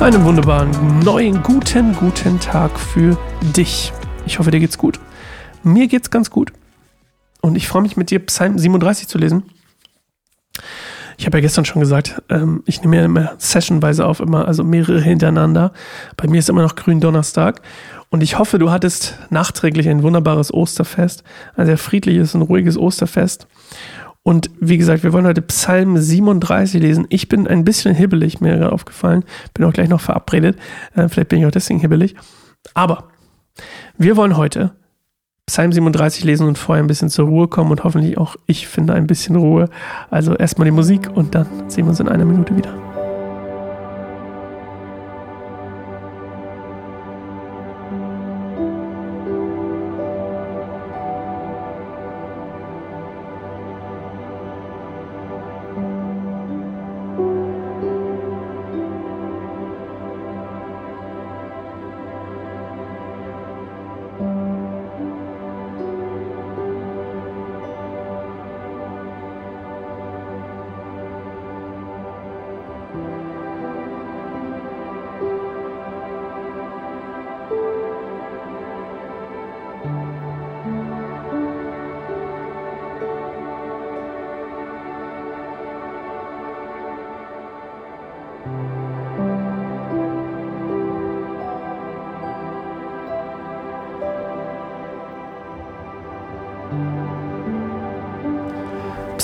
Einen wunderbaren neuen, guten, guten Tag für dich. Ich hoffe, dir geht's gut. Mir geht's ganz gut. Und ich freue mich mit dir, Psalm 37 zu lesen. Ich habe ja gestern schon gesagt, ähm, ich nehme ja immer sessionweise auf, immer, also mehrere hintereinander. Bei mir ist immer noch Gründonnerstag. Und ich hoffe, du hattest nachträglich ein wunderbares Osterfest, ein sehr friedliches und ruhiges Osterfest. Und wie gesagt, wir wollen heute Psalm 37 lesen. Ich bin ein bisschen hibbelig, mir gerade aufgefallen. Bin auch gleich noch verabredet. Äh, vielleicht bin ich auch deswegen hibbelig. Aber wir wollen heute Psalm 37 lesen und vorher ein bisschen zur Ruhe kommen und hoffentlich auch ich finde ein bisschen Ruhe. Also erstmal die Musik und dann sehen wir uns in einer Minute wieder.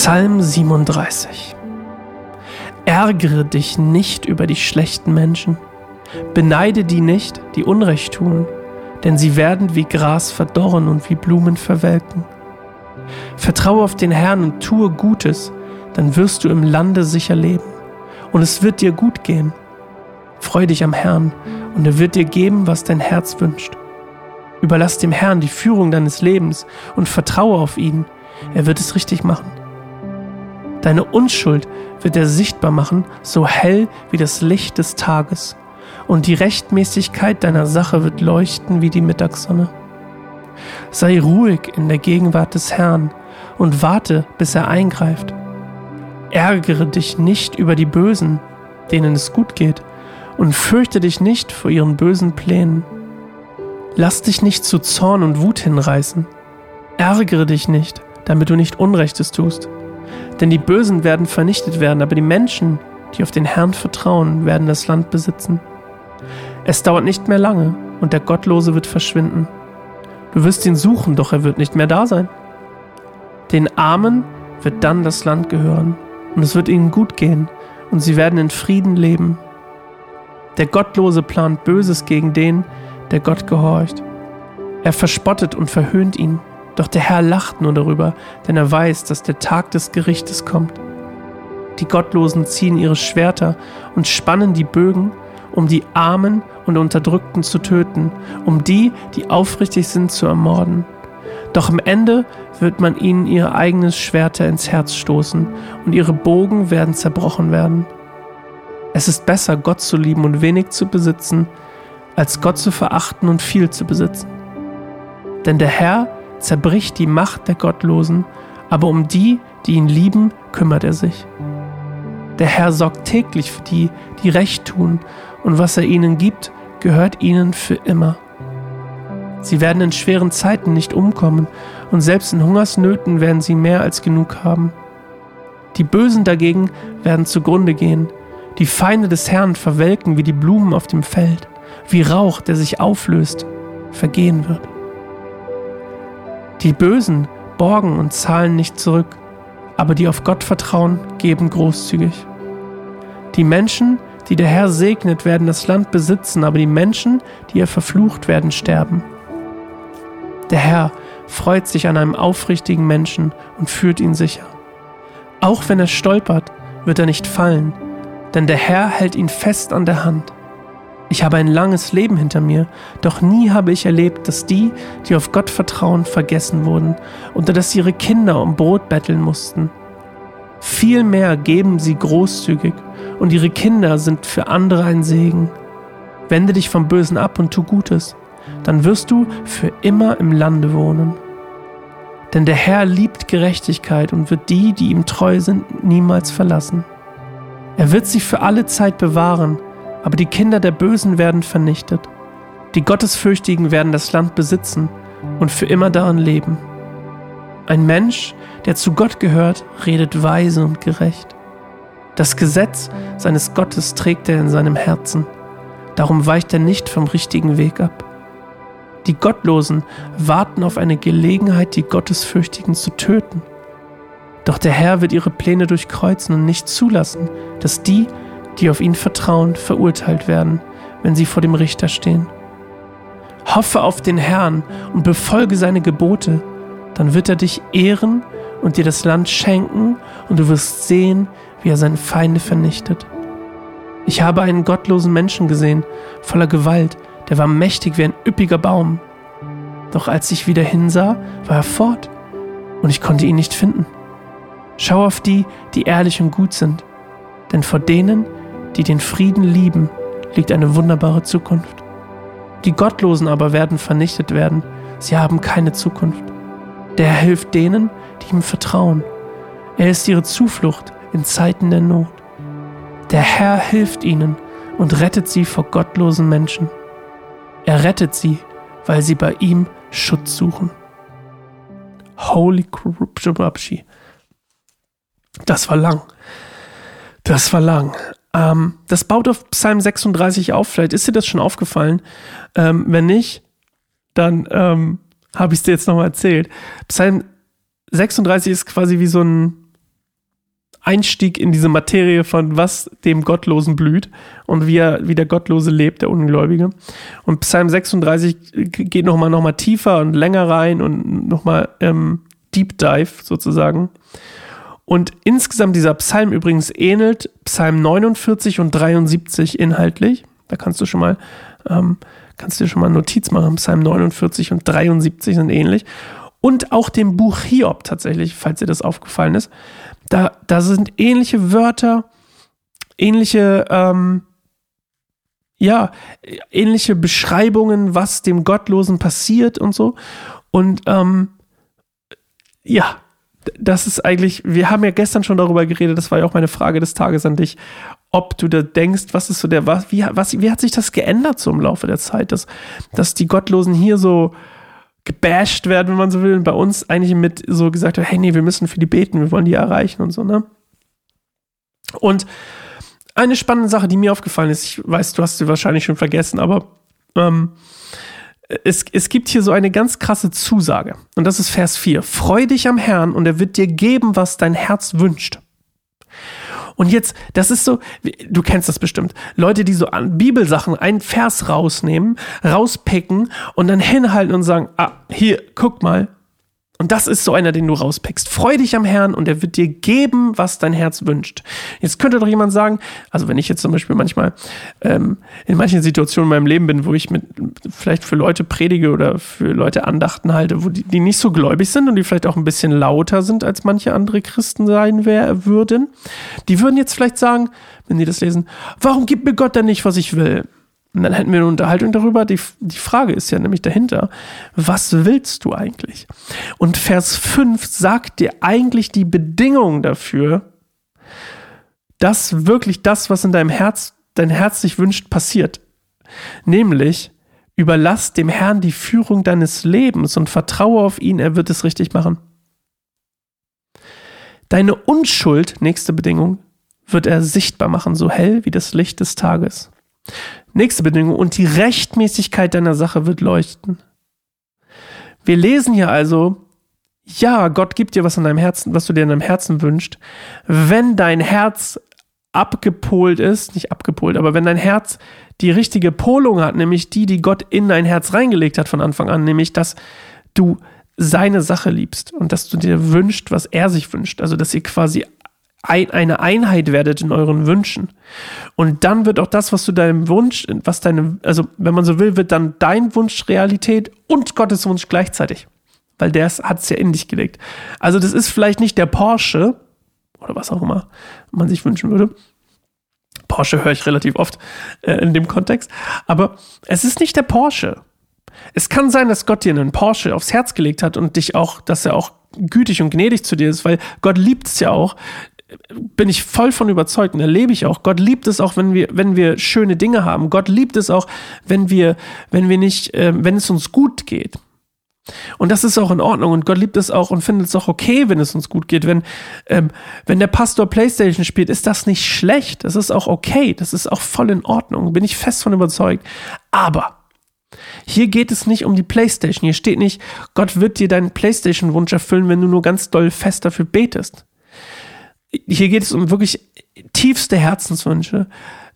Psalm 37 Ärgere dich nicht über die schlechten Menschen, beneide die nicht, die Unrecht tun, denn sie werden wie Gras verdorren und wie Blumen verwelken. Vertraue auf den Herrn und tue Gutes, dann wirst du im Lande sicher leben, und es wird dir gut gehen. Freu dich am Herrn, und er wird dir geben, was dein Herz wünscht. Überlass dem Herrn die Führung deines Lebens und vertraue auf ihn, er wird es richtig machen. Deine Unschuld wird er sichtbar machen, so hell wie das Licht des Tages, und die Rechtmäßigkeit deiner Sache wird leuchten wie die Mittagssonne. Sei ruhig in der Gegenwart des Herrn und warte, bis er eingreift. Ärgere dich nicht über die Bösen, denen es gut geht, und fürchte dich nicht vor ihren bösen Plänen. Lass dich nicht zu Zorn und Wut hinreißen. Ärgere dich nicht, damit du nicht Unrechtes tust. Denn die Bösen werden vernichtet werden, aber die Menschen, die auf den Herrn vertrauen, werden das Land besitzen. Es dauert nicht mehr lange und der Gottlose wird verschwinden. Du wirst ihn suchen, doch er wird nicht mehr da sein. Den Armen wird dann das Land gehören und es wird ihnen gut gehen und sie werden in Frieden leben. Der Gottlose plant Böses gegen den, der Gott gehorcht. Er verspottet und verhöhnt ihn. Doch der Herr lacht nur darüber, denn er weiß, dass der Tag des Gerichtes kommt. Die Gottlosen ziehen ihre Schwerter und spannen die Bögen, um die Armen und Unterdrückten zu töten, um die, die aufrichtig sind, zu ermorden. Doch am Ende wird man ihnen ihr eigenes Schwerter ins Herz stoßen und ihre Bogen werden zerbrochen werden. Es ist besser, Gott zu lieben und wenig zu besitzen, als Gott zu verachten und viel zu besitzen. Denn der Herr zerbricht die Macht der Gottlosen, aber um die, die ihn lieben, kümmert er sich. Der Herr sorgt täglich für die, die recht tun, und was er ihnen gibt, gehört ihnen für immer. Sie werden in schweren Zeiten nicht umkommen, und selbst in Hungersnöten werden sie mehr als genug haben. Die Bösen dagegen werden zugrunde gehen, die Feinde des Herrn verwelken wie die Blumen auf dem Feld, wie Rauch, der sich auflöst, vergehen wird. Die Bösen borgen und zahlen nicht zurück, aber die auf Gott vertrauen, geben großzügig. Die Menschen, die der Herr segnet, werden das Land besitzen, aber die Menschen, die er verflucht, werden sterben. Der Herr freut sich an einem aufrichtigen Menschen und führt ihn sicher. Auch wenn er stolpert, wird er nicht fallen, denn der Herr hält ihn fest an der Hand. Ich habe ein langes Leben hinter mir, doch nie habe ich erlebt, dass die, die auf Gott vertrauen, vergessen wurden oder dass ihre Kinder um Brot betteln mussten. Vielmehr geben sie großzügig und ihre Kinder sind für andere ein Segen. Wende dich vom Bösen ab und tu Gutes, dann wirst du für immer im Lande wohnen. Denn der Herr liebt Gerechtigkeit und wird die, die ihm treu sind, niemals verlassen. Er wird sie für alle Zeit bewahren aber die Kinder der Bösen werden vernichtet. Die Gottesfürchtigen werden das Land besitzen und für immer darin leben. Ein Mensch, der zu Gott gehört, redet weise und gerecht. Das Gesetz seines Gottes trägt er in seinem Herzen. Darum weicht er nicht vom richtigen Weg ab. Die Gottlosen warten auf eine Gelegenheit, die Gottesfürchtigen zu töten. Doch der Herr wird ihre Pläne durchkreuzen und nicht zulassen, dass die, die auf ihn vertrauen, verurteilt werden, wenn sie vor dem Richter stehen. Hoffe auf den Herrn und befolge seine Gebote, dann wird er dich ehren und dir das Land schenken und du wirst sehen, wie er seine Feinde vernichtet. Ich habe einen gottlosen Menschen gesehen, voller Gewalt, der war mächtig wie ein üppiger Baum. Doch als ich wieder hinsah, war er fort und ich konnte ihn nicht finden. Schau auf die, die ehrlich und gut sind, denn vor denen, die den Frieden lieben, liegt eine wunderbare Zukunft. Die Gottlosen aber werden vernichtet werden, sie haben keine Zukunft. Der Herr hilft denen, die ihm vertrauen. Er ist ihre Zuflucht in Zeiten der Not. Der Herr hilft ihnen und rettet sie vor gottlosen Menschen. Er rettet sie, weil sie bei ihm Schutz suchen. Holy Corruption Das war lang. Das war lang. Ähm, das baut auf Psalm 36 auf. Vielleicht ist dir das schon aufgefallen. Ähm, wenn nicht, dann ähm, habe ich es dir jetzt nochmal erzählt. Psalm 36 ist quasi wie so ein Einstieg in diese Materie von was dem Gottlosen blüht und wie, er, wie der Gottlose lebt, der Ungläubige. Und Psalm 36 geht nochmal noch mal tiefer und länger rein und nochmal ähm, Deep Dive sozusagen. Und insgesamt dieser Psalm übrigens ähnelt Psalm 49 und 73 inhaltlich. Da kannst du schon mal, ähm, kannst du schon mal Notiz machen. Psalm 49 und 73 sind ähnlich. Und auch dem Buch Hiob tatsächlich, falls dir das aufgefallen ist. Da, da sind ähnliche Wörter, ähnliche, ähm, ja, ähnliche Beschreibungen, was dem Gottlosen passiert und so. Und ähm, ja, das ist eigentlich, wir haben ja gestern schon darüber geredet, das war ja auch meine Frage des Tages an dich, ob du da denkst, was ist so der, was, wie, was, wie hat sich das geändert so im Laufe der Zeit, dass, dass die Gottlosen hier so gebasht werden, wenn man so will, und bei uns eigentlich mit so gesagt hat, hey, nee, wir müssen für die beten, wir wollen die erreichen und so, ne? Und eine spannende Sache, die mir aufgefallen ist, ich weiß, du hast sie wahrscheinlich schon vergessen, aber ähm, es, es gibt hier so eine ganz krasse Zusage. Und das ist Vers 4. Freu dich am Herrn und er wird dir geben, was dein Herz wünscht. Und jetzt, das ist so, du kennst das bestimmt. Leute, die so an Bibelsachen einen Vers rausnehmen, rauspicken und dann hinhalten und sagen, ah, hier, guck mal, und das ist so einer, den du rauspickst. Freu dich am Herrn und er wird dir geben, was dein Herz wünscht. Jetzt könnte doch jemand sagen, also wenn ich jetzt zum Beispiel manchmal ähm, in manchen Situationen in meinem Leben bin, wo ich mit vielleicht für Leute predige oder für Leute Andachten halte, wo die, die nicht so gläubig sind und die vielleicht auch ein bisschen lauter sind, als manche andere Christen sein wär, würden, die würden jetzt vielleicht sagen, wenn die das lesen, warum gibt mir Gott denn nicht, was ich will? Und dann hätten wir eine Unterhaltung darüber. Die, die Frage ist ja nämlich dahinter, was willst du eigentlich? Und Vers 5 sagt dir eigentlich die Bedingung dafür, dass wirklich das, was in deinem Herz, dein Herz sich wünscht, passiert. Nämlich, überlass dem Herrn die Führung deines Lebens und vertraue auf ihn, er wird es richtig machen. Deine Unschuld, nächste Bedingung, wird er sichtbar machen, so hell wie das Licht des Tages. Nächste Bedingung, und die Rechtmäßigkeit deiner Sache wird leuchten. Wir lesen hier also, ja, Gott gibt dir was in deinem Herzen, was du dir in deinem Herzen wünschst. Wenn dein Herz abgepolt ist, nicht abgepolt, aber wenn dein Herz die richtige Polung hat, nämlich die, die Gott in dein Herz reingelegt hat von Anfang an, nämlich dass du seine Sache liebst und dass du dir wünschst, was er sich wünscht. Also, dass ihr quasi eine Einheit werdet in euren Wünschen. Und dann wird auch das, was du deinem Wunsch, was deine, also wenn man so will, wird dann dein Wunsch Realität und Gottes Wunsch gleichzeitig. Weil der hat es ja in dich gelegt. Also das ist vielleicht nicht der Porsche oder was auch immer man sich wünschen würde. Porsche höre ich relativ oft äh, in dem Kontext. Aber es ist nicht der Porsche. Es kann sein, dass Gott dir einen Porsche aufs Herz gelegt hat und dich auch, dass er auch gütig und gnädig zu dir ist, weil Gott liebt es ja auch, bin ich voll von überzeugt und erlebe ich auch. Gott liebt es auch, wenn wir, wenn wir schöne Dinge haben. Gott liebt es auch, wenn wir, wenn wir nicht, äh, wenn es uns gut geht. Und das ist auch in Ordnung und Gott liebt es auch und findet es auch okay, wenn es uns gut geht. Wenn, ähm, wenn der Pastor Playstation spielt, ist das nicht schlecht. Das ist auch okay. Das ist auch voll in Ordnung. Bin ich fest von überzeugt. Aber hier geht es nicht um die Playstation. Hier steht nicht, Gott wird dir deinen Playstation-Wunsch erfüllen, wenn du nur ganz doll fest dafür betest. Hier geht es um wirklich tiefste Herzenswünsche.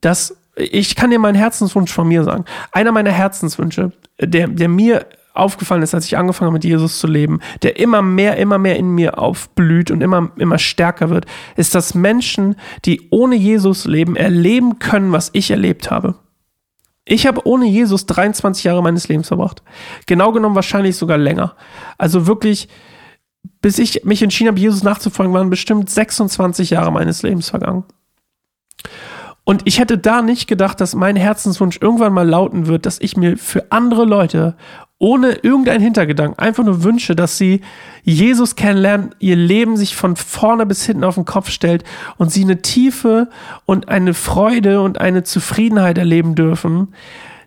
dass ich kann dir meinen Herzenswunsch von mir sagen. Einer meiner Herzenswünsche, der, der mir aufgefallen ist, als ich angefangen habe, mit Jesus zu leben, der immer mehr, immer mehr in mir aufblüht und immer, immer stärker wird, ist, dass Menschen, die ohne Jesus leben, erleben können, was ich erlebt habe. Ich habe ohne Jesus 23 Jahre meines Lebens verbracht. Genau genommen wahrscheinlich sogar länger. Also wirklich, bis ich mich entschieden habe, Jesus nachzufolgen, waren bestimmt 26 Jahre meines Lebens vergangen. Und ich hätte da nicht gedacht, dass mein Herzenswunsch irgendwann mal lauten wird, dass ich mir für andere Leute ohne irgendeinen Hintergedanken einfach nur wünsche, dass sie Jesus kennenlernen, ihr Leben sich von vorne bis hinten auf den Kopf stellt und sie eine Tiefe und eine Freude und eine Zufriedenheit erleben dürfen,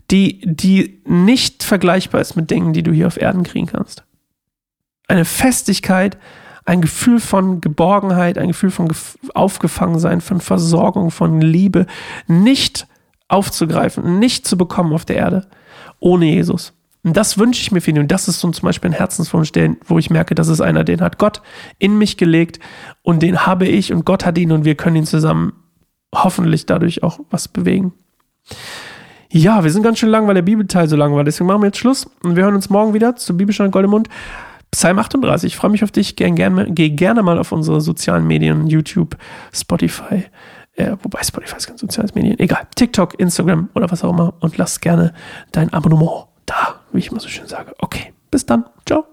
die, die nicht vergleichbar ist mit Dingen, die du hier auf Erden kriegen kannst. Eine Festigkeit, ein Gefühl von Geborgenheit, ein Gefühl von Aufgefangensein, von Versorgung, von Liebe, nicht aufzugreifen, nicht zu bekommen auf der Erde ohne Jesus. Und das wünsche ich mir für ihn. Und das ist so zum Beispiel ein Herzenswunsch, den, wo ich merke, das ist einer, den hat Gott in mich gelegt und den habe ich und Gott hat ihn und wir können ihn zusammen hoffentlich dadurch auch was bewegen. Ja, wir sind ganz schön lang, weil der Bibelteil so lang war. Deswegen machen wir jetzt Schluss und wir hören uns morgen wieder zu Bibelstein Goldemund. Psalm 38. Ich freue mich auf dich. Geh gerne, geh gerne mal auf unsere sozialen Medien, YouTube, Spotify. Äh, wobei Spotify ist kein soziales Medien. Egal. TikTok, Instagram oder was auch immer. Und lass gerne dein Abonnement da wie ich immer so schön sage. Okay, bis dann. Ciao.